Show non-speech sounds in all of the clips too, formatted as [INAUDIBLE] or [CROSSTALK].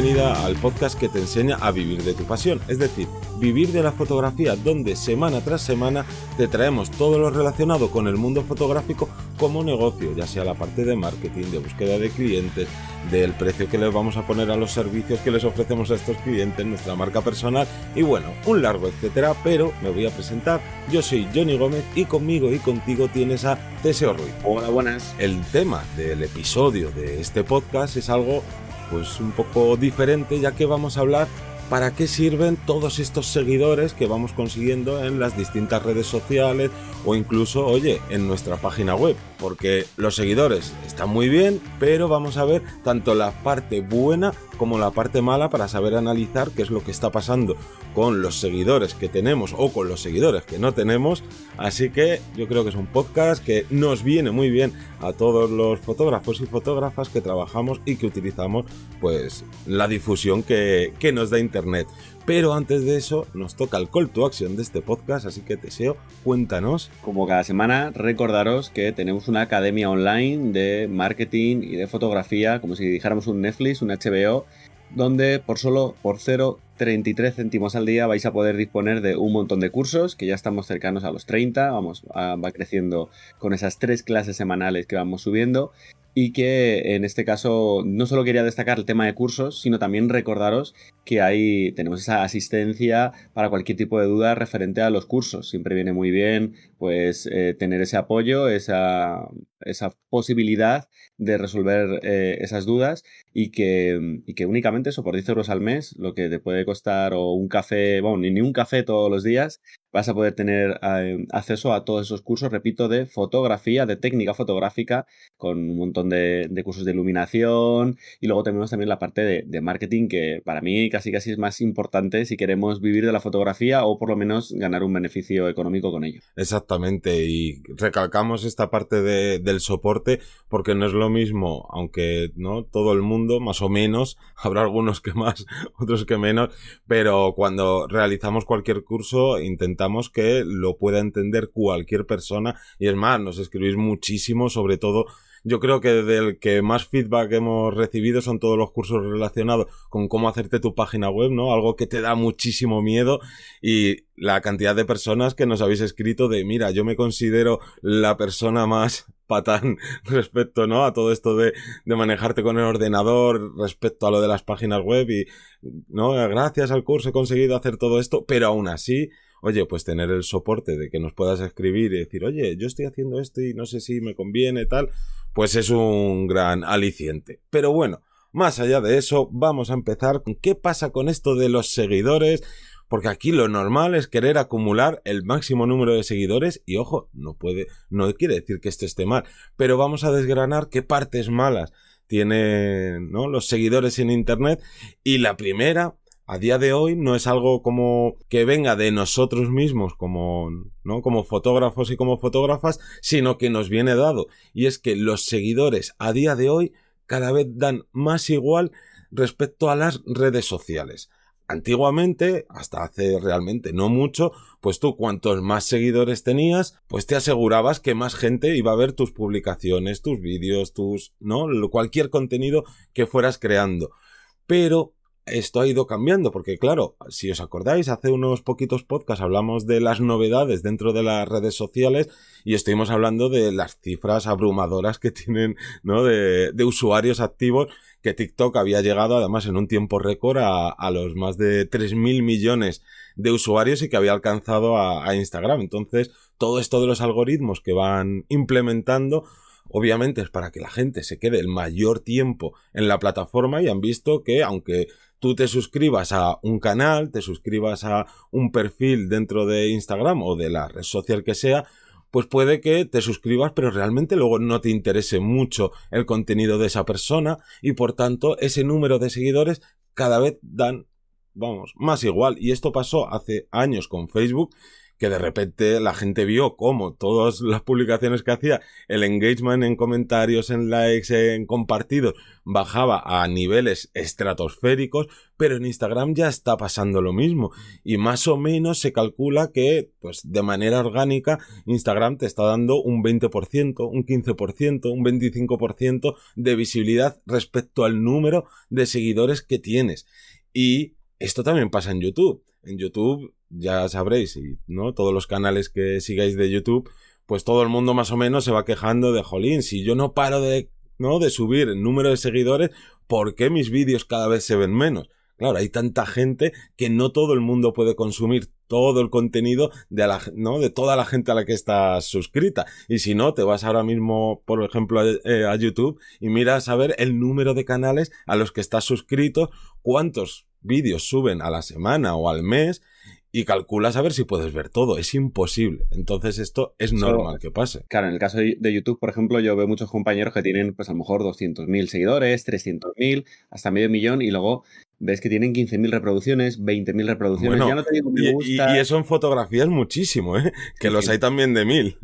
bienvenida al podcast que te enseña a vivir de tu pasión, es decir, vivir de la fotografía donde semana tras semana te traemos todo lo relacionado con el mundo fotográfico como negocio, ya sea la parte de marketing, de búsqueda de clientes, del precio que les vamos a poner a los servicios que les ofrecemos a estos clientes, nuestra marca personal y bueno, un largo etcétera, pero me voy a presentar. Yo soy Johnny Gómez y conmigo y contigo tienes a Teseo Ruiz. Hola, buenas. El tema del episodio de este podcast es algo pues un poco diferente ya que vamos a hablar para qué sirven todos estos seguidores que vamos consiguiendo en las distintas redes sociales o incluso, oye, en nuestra página web. Porque los seguidores están muy bien, pero vamos a ver tanto la parte buena como la parte mala para saber analizar qué es lo que está pasando con los seguidores que tenemos o con los seguidores que no tenemos. Así que yo creo que es un podcast que nos viene muy bien a todos los fotógrafos y fotógrafas que trabajamos y que utilizamos pues la difusión que, que nos da Internet. Pero antes de eso, nos toca el call to action de este podcast, así que Teseo, cuéntanos. Como cada semana, recordaros que tenemos una academia online de marketing y de fotografía, como si dijéramos un Netflix, un HBO, donde por solo por 0,33 céntimos al día vais a poder disponer de un montón de cursos, que ya estamos cercanos a los 30, vamos, va creciendo con esas tres clases semanales que vamos subiendo y que en este caso no solo quería destacar el tema de cursos, sino también recordaros que ahí tenemos esa asistencia para cualquier tipo de duda referente a los cursos. Siempre viene muy bien pues eh, tener ese apoyo, esa, esa posibilidad de resolver eh, esas dudas y que, y que únicamente eso por 10 euros al mes, lo que te puede costar o un café, bueno, ni un café todos los días, vas a poder tener eh, acceso a todos esos cursos, repito, de fotografía, de técnica fotográfica, con un montón de, cursos de iluminación y luego tenemos también la parte de, de marketing que para mí casi casi es más importante si queremos vivir de la fotografía o por lo menos ganar un beneficio económico con ello. Exactamente, y recalcamos esta parte de, del soporte porque no es lo mismo, aunque no todo el mundo, más o menos, [LAUGHS] habrá algunos que más, [LAUGHS] otros que menos, pero cuando realizamos cualquier curso intentamos que lo pueda entender cualquier persona y es más, nos escribís muchísimo sobre todo yo creo que del que más feedback hemos recibido son todos los cursos relacionados con cómo hacerte tu página web, ¿no? Algo que te da muchísimo miedo y la cantidad de personas que nos habéis escrito de, mira, yo me considero la persona más patán [LAUGHS] respecto, ¿no? A todo esto de, de manejarte con el ordenador respecto a lo de las páginas web y, ¿no? Gracias al curso he conseguido hacer todo esto, pero aún así, oye, pues tener el soporte de que nos puedas escribir y decir, oye, yo estoy haciendo esto y no sé si me conviene, tal, pues es un gran aliciente. Pero bueno, más allá de eso, vamos a empezar con qué pasa con esto de los seguidores, porque aquí lo normal es querer acumular el máximo número de seguidores y ojo, no puede, no quiere decir que esto esté mal, pero vamos a desgranar qué partes malas tienen ¿no? los seguidores en internet y la primera a día de hoy no es algo como que venga de nosotros mismos como, ¿no? como fotógrafos y como fotógrafas, sino que nos viene dado. Y es que los seguidores a día de hoy cada vez dan más igual respecto a las redes sociales. Antiguamente, hasta hace realmente no mucho, pues tú cuantos más seguidores tenías, pues te asegurabas que más gente iba a ver tus publicaciones, tus vídeos, tus, ¿no? Cualquier contenido que fueras creando. Pero esto ha ido cambiando, porque claro, si os acordáis, hace unos poquitos podcasts hablamos de las novedades dentro de las redes sociales y estuvimos hablando de las cifras abrumadoras que tienen. De, usuarios activos que TikTok había llegado además en un tiempo récord a, a los más de 3.000 millones de usuarios y que había alcanzado a, a Instagram. Entonces, todo esto de los algoritmos que van implementando obviamente es para que la gente se quede el mayor tiempo en la plataforma y han visto que aunque tú te suscribas a un canal, te suscribas a un perfil dentro de Instagram o de la red social que sea, pues puede que te suscribas pero realmente luego no te interese mucho el contenido de esa persona y por tanto ese número de seguidores cada vez dan, vamos, más igual. Y esto pasó hace años con Facebook que de repente la gente vio cómo todas las publicaciones que hacía, el engagement en comentarios, en likes, en compartidos, bajaba a niveles estratosféricos, pero en Instagram ya está pasando lo mismo. Y más o menos se calcula que, pues de manera orgánica, Instagram te está dando un 20%, un 15%, un 25% de visibilidad respecto al número de seguidores que tienes. Y esto también pasa en YouTube. En YouTube ya sabréis, no todos los canales que sigáis de YouTube, pues todo el mundo más o menos se va quejando de jolín, si yo no paro de no de subir el número de seguidores, ¿por qué mis vídeos cada vez se ven menos? Claro, hay tanta gente que no todo el mundo puede consumir todo el contenido de, la, ¿no? de toda la gente a la que está suscrita. Y si no, te vas ahora mismo, por ejemplo, a, eh, a YouTube y miras a ver el número de canales a los que estás suscrito, cuántos vídeos suben a la semana o al mes y calculas a ver si puedes ver todo. Es imposible. Entonces esto es normal que pase. Claro, en el caso de YouTube, por ejemplo, yo veo muchos compañeros que tienen pues a lo mejor 200.000 seguidores, 300.000, hasta medio millón y luego ves que tienen 15.000 reproducciones, 20.000 reproducciones. ya no te digo me gusta. Y, eso en fotografías muchísimo, ¿eh? [LAUGHS] Que los hay también de mil.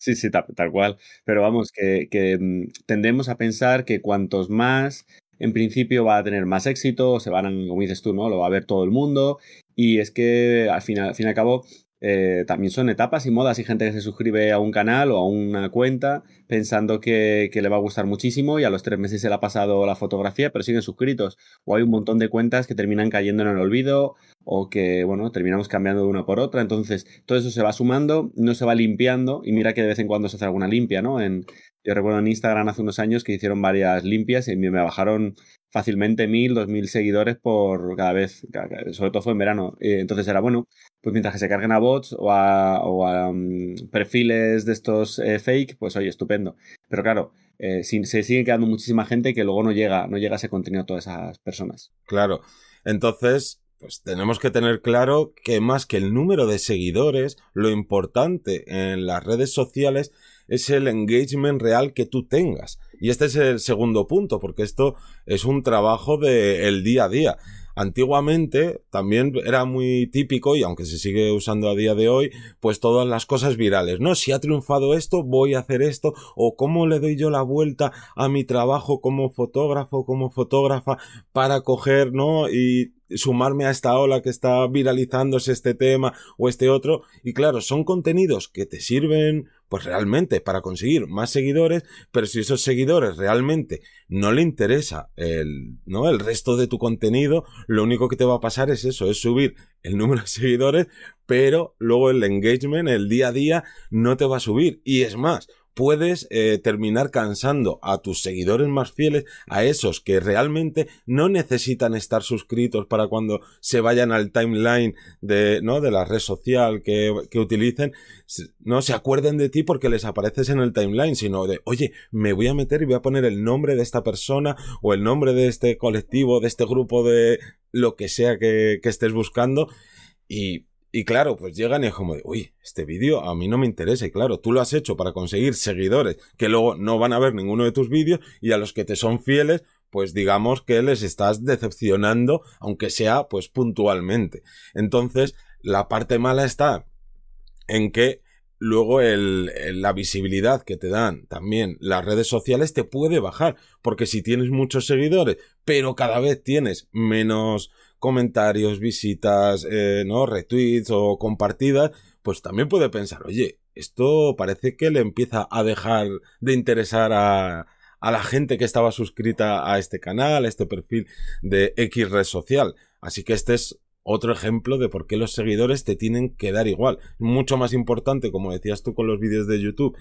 Sí, sí, tal, cual. Pero vamos, que, que mm, tendemos a pensar que cuantos más en principio va a tener más éxito, se van, como dices tú, ¿no? Lo va a ver todo el mundo. Y es que al fin, al fin y al cabo, eh, también son etapas y modas. Y gente que se suscribe a un canal o a una cuenta pensando que, que, le va a gustar muchísimo y a los tres meses se le ha pasado la fotografía pero siguen suscritos. O hay un montón de cuentas que terminan cayendo en el olvido o que bueno terminamos cambiando de una por otra. Entonces todo eso se va sumando no se va limpiando. Y mira que de vez en cuando se hace alguna limpia no en, yo recuerdo en Instagram hace unos años que hicieron varias limpias y me bajaron fácilmente mil, dos mil seguidores por cada vez, sobre todo fue en verano. Entonces era bueno, pues mientras que se carguen a bots o a, mm, perfiles de estos eh, fake, pues oye, estupendo. Pero claro, eh, se sigue quedando muchísima gente que luego no llega, no llega ese contenido a todas esas personas. Claro. Entonces, pues tenemos que tener claro que más que el número de seguidores, lo importante en las redes sociales es el engagement real que tú tengas. Y este es el segundo punto, porque esto es un trabajo del el día a día. Antiguamente también era muy típico, y aunque se sigue usando a día de hoy, pues todas las cosas virales, ¿no? Si ha triunfado esto, voy a hacer esto, o cómo le doy yo la vuelta a mi trabajo como fotógrafo, como fotógrafa, para coger, ¿no? Y sumarme a esta ola que está viralizándose este tema o este otro. Y claro, son contenidos que te sirven pues realmente para conseguir más seguidores, pero si esos seguidores realmente no le interesa el, ¿no? el resto de tu contenido, lo único que te va a pasar es eso, es subir el número de seguidores, pero luego el engagement, el día a día, no te va a subir. Y es más, puedes eh, terminar cansando a tus seguidores más fieles, a esos que realmente no necesitan estar suscritos para cuando se vayan al timeline de, ¿no? de la red social que, que utilicen, no se acuerden de ti porque les apareces en el timeline, sino de, oye, me voy a meter y voy a poner el nombre de esta persona o el nombre de este colectivo, de este grupo de lo que sea que, que estés buscando y y claro, pues llegan y es como de, uy, este vídeo a mí no me interesa. Y claro, tú lo has hecho para conseguir seguidores que luego no van a ver ninguno de tus vídeos y a los que te son fieles, pues digamos que les estás decepcionando, aunque sea pues puntualmente. Entonces, la parte mala está en que luego el, la visibilidad que te dan también las redes sociales te puede bajar, porque si tienes muchos seguidores, pero cada vez tienes menos comentarios, visitas, eh, ¿no? retweets o compartidas, pues también puede pensar, oye, esto parece que le empieza a dejar de interesar a, a la gente que estaba suscrita a este canal, a este perfil de X red social. Así que este es otro ejemplo de por qué los seguidores te tienen que dar igual. Mucho más importante, como decías tú con los vídeos de YouTube,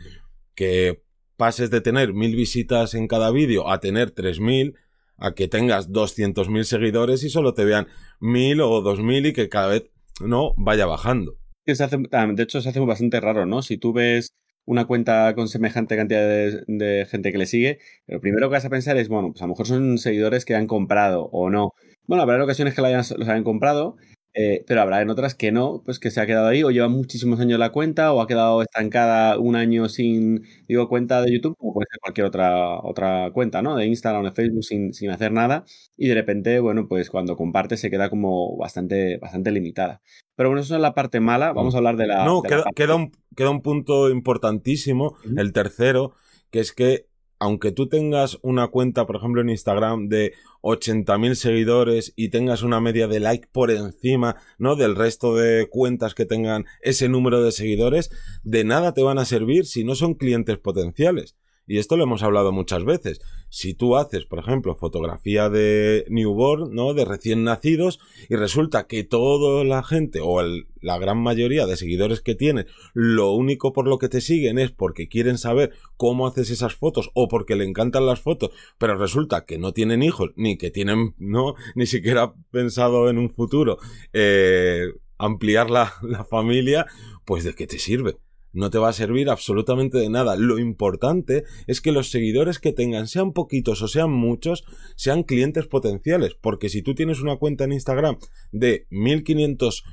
que pases de tener mil visitas en cada vídeo a tener tres mil, a que tengas 200.000 seguidores y solo te vean 1.000 o 2.000 y que cada vez no vaya bajando. de hecho, se hace bastante raro, ¿no? Si tú ves una cuenta con semejante cantidad de, gente que le sigue, lo primero que vas a pensar es, bueno, pues a lo mejor son seguidores que han comprado o no. Bueno, habrá ocasiones que los hayan comprado, eh, pero habrá en otras que no, pues que se ha quedado ahí o lleva muchísimos años la cuenta o ha quedado estancada un año sin, digo, cuenta de YouTube, como puede ser cualquier otra, otra cuenta, ¿no? De Instagram o de Facebook sin, sin hacer nada y de repente, bueno, pues cuando comparte se queda como bastante, bastante limitada. Pero bueno, eso es la parte mala. Vamos a hablar de la. No, de la queda, parte- queda un, queda un punto importantísimo, el tercero, que es que aunque tú tengas una cuenta, por ejemplo, en Instagram de 80.000 seguidores y tengas una media de like por encima, ¿no? Del resto de cuentas que tengan ese número de seguidores, de nada te van a servir si no son clientes potenciales. Y esto lo hemos hablado muchas veces. Si tú haces, por ejemplo, fotografía de newborn, ¿no? De recién nacidos, y resulta que toda la gente, o el- la gran mayoría de seguidores que tienes, lo único por lo que te siguen es porque quieren saber cómo haces esas fotos, o porque le encantan las fotos, pero resulta que no tienen hijos, ni que tienen, no, ni siquiera pensado en un futuro, eh, ampliar la, la familia, pues de qué te sirve no te va a servir absolutamente de nada. Lo importante es que los seguidores que tengan, sean poquitos o sean muchos, sean clientes potenciales. Porque si tú tienes una cuenta en Instagram de 1500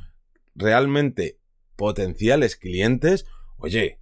realmente potenciales clientes, oye,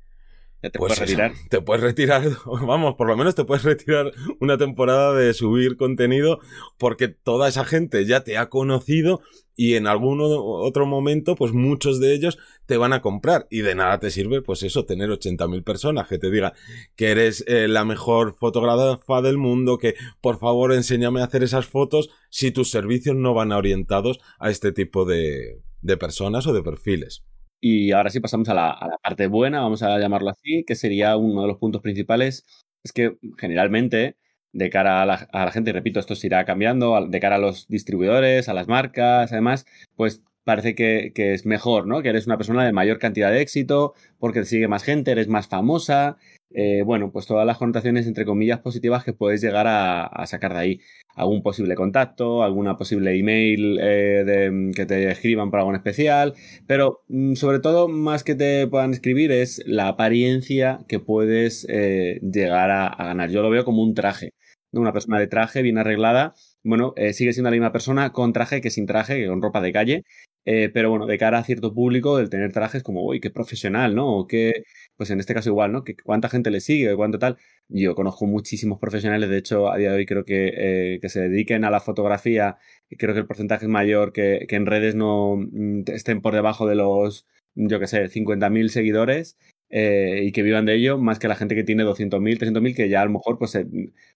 Ya te pues puedes eso, retirar. te puedes retirar, [LAUGHS] vamos, por lo menos te puedes retirar una temporada de subir contenido porque toda esa gente ya te ha conocido y en algún otro momento, pues muchos de ellos te van a comprar y de nada te sirve, pues eso, tener 80.000 personas que te digan que eres eh, la mejor fotógrafa del mundo, que por favor enséñame a hacer esas fotos si tus servicios no van orientados a este tipo de, de personas o de perfiles. Y ahora sí pasamos a la, parte buena, vamos a llamarlo así, que sería uno de los puntos principales. Es que generalmente, de cara a la, a la gente, repito, esto se irá cambiando, de cara a los distribuidores, a las marcas, además, pues parece que, que es mejor, ¿no? Que eres una persona de mayor cantidad de éxito, porque te sigue más gente, eres más famosa. eh, bueno, pues todas las connotaciones, entre comillas, positivas que puedes llegar a, sacar de ahí. Algún posible contacto, alguna posible email eh, de- que te escriban por algo especial. Pero mm, sobre todo, más que te puedan escribir, es la apariencia que puedes eh, llegar a, ganar. Yo lo veo como un traje. Una persona de traje, bien arreglada. Bueno, sigue siendo la misma persona con traje que sin traje, que con ropa de calle. Eh, pero bueno, de cara a cierto público, el tener trajes como, uy, qué profesional, ¿no? O qué, pues en este caso igual, ¿no? Que cuánta gente le sigue, cuánto tal. Yo conozco muchísimos profesionales, de hecho, a día de hoy creo que, eh, que se dediquen a la fotografía, creo que el porcentaje es mayor, que, que en redes no mm, estén por debajo de los, yo qué sé, 50.000 seguidores. Eh, y que vivan de ello, más que la gente que tiene 200.000, 300.000, que ya a lo mejor pues eh,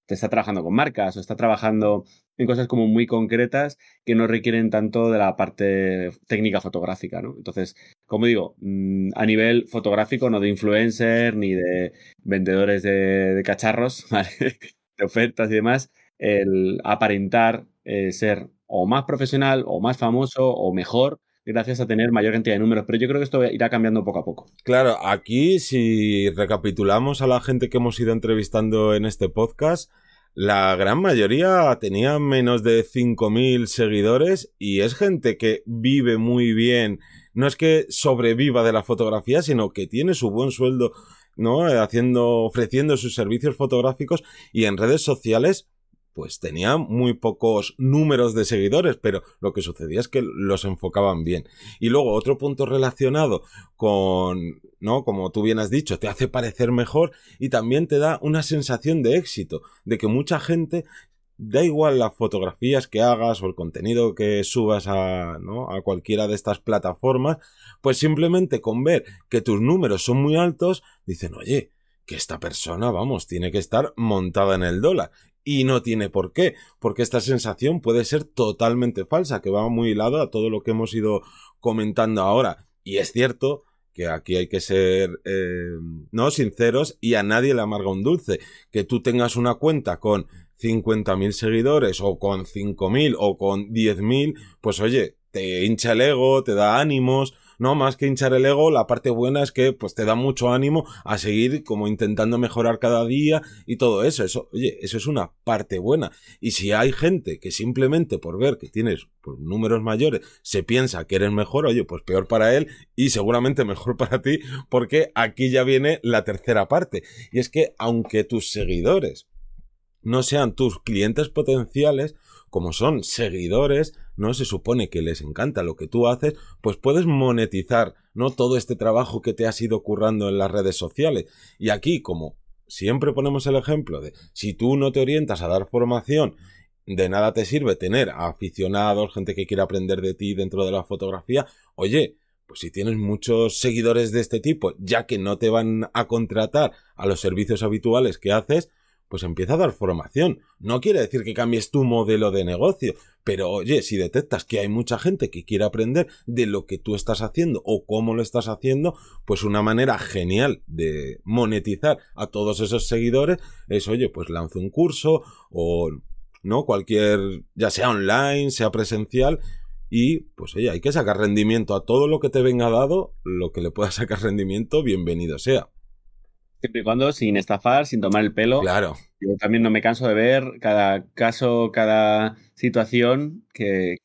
te está trabajando con marcas o está trabajando en cosas como muy concretas que no requieren tanto de la parte técnica fotográfica, ¿no? Entonces, como digo, mm, a nivel fotográfico, no de influencer ni de vendedores de, de cacharros, [LAUGHS] ¿vale? de ofertas y demás, el aparentar eh, ser o más profesional o más famoso o mejor gracias a tener mayor cantidad de números. Pero yo creo que esto irá cambiando poco a poco. Claro, aquí si recapitulamos a la gente que hemos ido entrevistando en este podcast, la gran mayoría tenía menos de 5.000 seguidores y es gente que vive muy bien. No es que sobreviva de la fotografía, sino que tiene su buen sueldo, ¿no? Haciendo, ofreciendo sus servicios fotográficos y en redes sociales pues tenía muy pocos números de seguidores, pero lo que sucedía es que los enfocaban bien. Y luego otro punto relacionado con, ¿no? Como tú bien has dicho, te hace parecer mejor y también te da una sensación de éxito, de que mucha gente da igual las fotografías que hagas o el contenido que subas a, ¿no? a cualquiera de estas plataformas, pues simplemente con ver que tus números son muy altos, dicen, oye, que esta persona, vamos, tiene que estar montada en el dólar. Y no tiene por qué, porque esta sensación puede ser totalmente falsa, que va muy hilado a todo lo que hemos ido comentando ahora. Y es cierto que aquí hay que ser eh, no sinceros y a nadie le amarga un dulce. Que tú tengas una cuenta con 50.000 seguidores o con 5.000 o con 10.000, pues oye, te hincha el ego, te da ánimos, no más que hinchar el ego, la parte buena es que pues te da mucho ánimo a seguir como intentando mejorar cada día y todo eso, eso, oye, eso es una parte buena. Y si hay gente que simplemente por ver que tienes pues, números mayores se piensa que eres mejor, oye, pues peor para él y seguramente mejor [LAUGHS] para ti, porque aquí ya viene la tercera parte. Y es que aunque tus seguidores no sean tus clientes potenciales, como son seguidores, no se supone que les encanta lo que tú haces, pues puedes monetizar, ¿no? Todo este trabajo que te has ido currando en las redes sociales. Y aquí, como siempre ponemos el ejemplo de si tú no te orientas a dar formación de nada te sirve tener aficionados, gente que quiere aprender de ti dentro de la fotografía. Oye, pues si tienes muchos seguidores de este tipo, ya que no te van a contratar a los servicios habituales que haces, pues empieza a dar formación. No quiere decir que cambies tu modelo de negocio, pero oye, si detectas que hay mucha gente que quiere aprender de lo que tú estás haciendo o cómo lo estás haciendo, pues una manera genial de monetizar a todos esos seguidores es, oye, pues lanzo un curso o no cualquier, ya sea online, sea presencial, y pues oye, hay que sacar rendimiento a todo lo que te venga dado, lo que le pueda sacar rendimiento, bienvenido sea. Siempre y cuando sin estafar, sin tomar el pelo. Claro. Yo también no me canso de ver cada caso, cada situación que,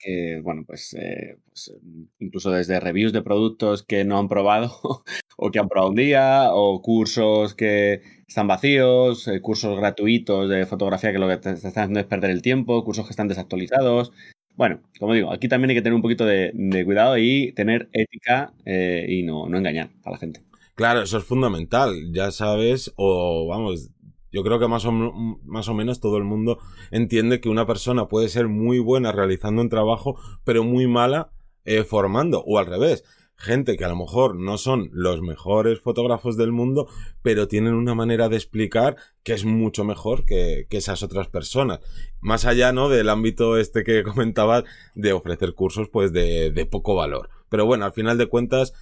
bueno, pues, eh, pues, incluso desde reviews de productos que no han probado [LAUGHS] o que han probado un día, o cursos que están vacíos, eh, cursos gratuitos de fotografía que lo que te, están haciendo es perder el tiempo, cursos que están desactualizados. Bueno, como digo, aquí también hay que tener un poquito de, cuidado y tener ética eh, y no, no engañar a la gente. Claro, eso es fundamental, ya sabes, o vamos, yo creo que más o, más o menos todo el mundo entiende que una persona puede ser muy buena realizando un trabajo, pero muy mala eh, formando, o al revés. Gente que a lo mejor no son los mejores fotógrafos del mundo, pero tienen una manera de explicar que es mucho mejor que, esas otras personas. Más allá, ¿no? Del ámbito este que [LAUGHS] comentabas de ofrecer cursos, pues de poco valor. Pero bueno, al final de cuentas,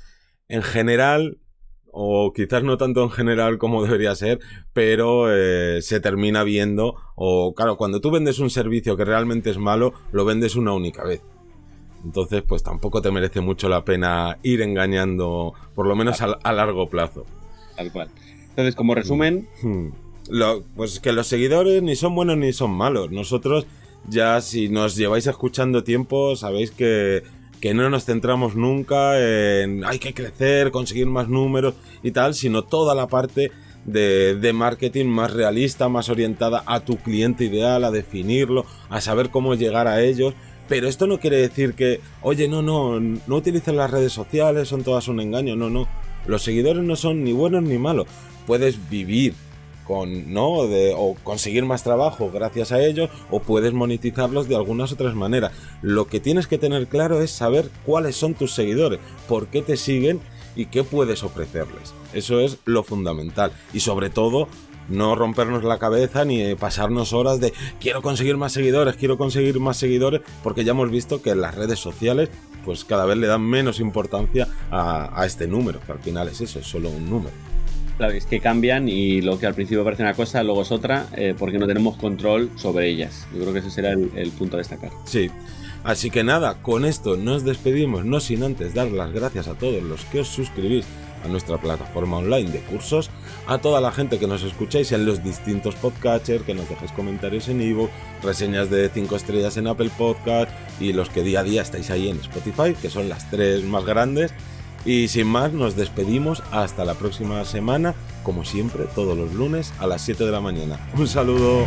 en general, o quizás no tanto en general como [LAUGHS] debería ser, pero eh, se termina viendo, o claro, cuando tú vendes un servicio que realmente es malo, lo vendes una única vez. Entonces, pues tampoco te merece mucho la pena ir engañando, por lo menos a, largo plazo. Tal cual. Entonces, como resumen... Hmm. Lo, pues que los seguidores ni son buenos ni son malos. Nosotros ya si nos lleváis escuchando tiempo, sabéis que que no nos centramos nunca en hay que crecer, conseguir más números y tal, sino toda la parte de, de, marketing más realista, más orientada a tu cliente ideal, a definirlo, a saber cómo llegar a ellos. Pero esto no quiere decir que, oye, no, no, no utilicen las redes sociales, son todas un engaño, no, no. Los seguidores no son ni buenos ni malos. Puedes vivir con, ¿no? De, o conseguir más trabajo gracias a ellos, o puedes monetizarlos de algunas otras maneras. Lo que tienes que tener claro es saber cuáles son tus seguidores, por qué te siguen y qué puedes ofrecerles. Eso es lo fundamental. Y sobre todo, no rompernos la cabeza ni pasarnos horas de quiero conseguir más seguidores, quiero conseguir más seguidores, porque ya hemos visto que las redes sociales pues cada vez le dan menos importancia a, a este número, que al final es eso, es solo un número. Claro, es que cambian y lo que al principio parece una cosa, luego es otra, eh, porque no tenemos control sobre ellas. Yo creo que ese será el, punto a destacar. Sí. Así que nada, con esto nos despedimos, no sin antes dar las gracias a todos los que os suscribís a nuestra plataforma online de cursos, a toda la gente que nos escucháis en los distintos podcatchers, que nos dejéis comentarios en Evo, reseñas de 5 estrellas en Apple Podcast y los que día a día estáis ahí en Spotify, que son las tres más grandes. Y sin más, nos despedimos hasta la próxima semana, como siempre, todos los lunes a las 7 de la mañana. Un saludo.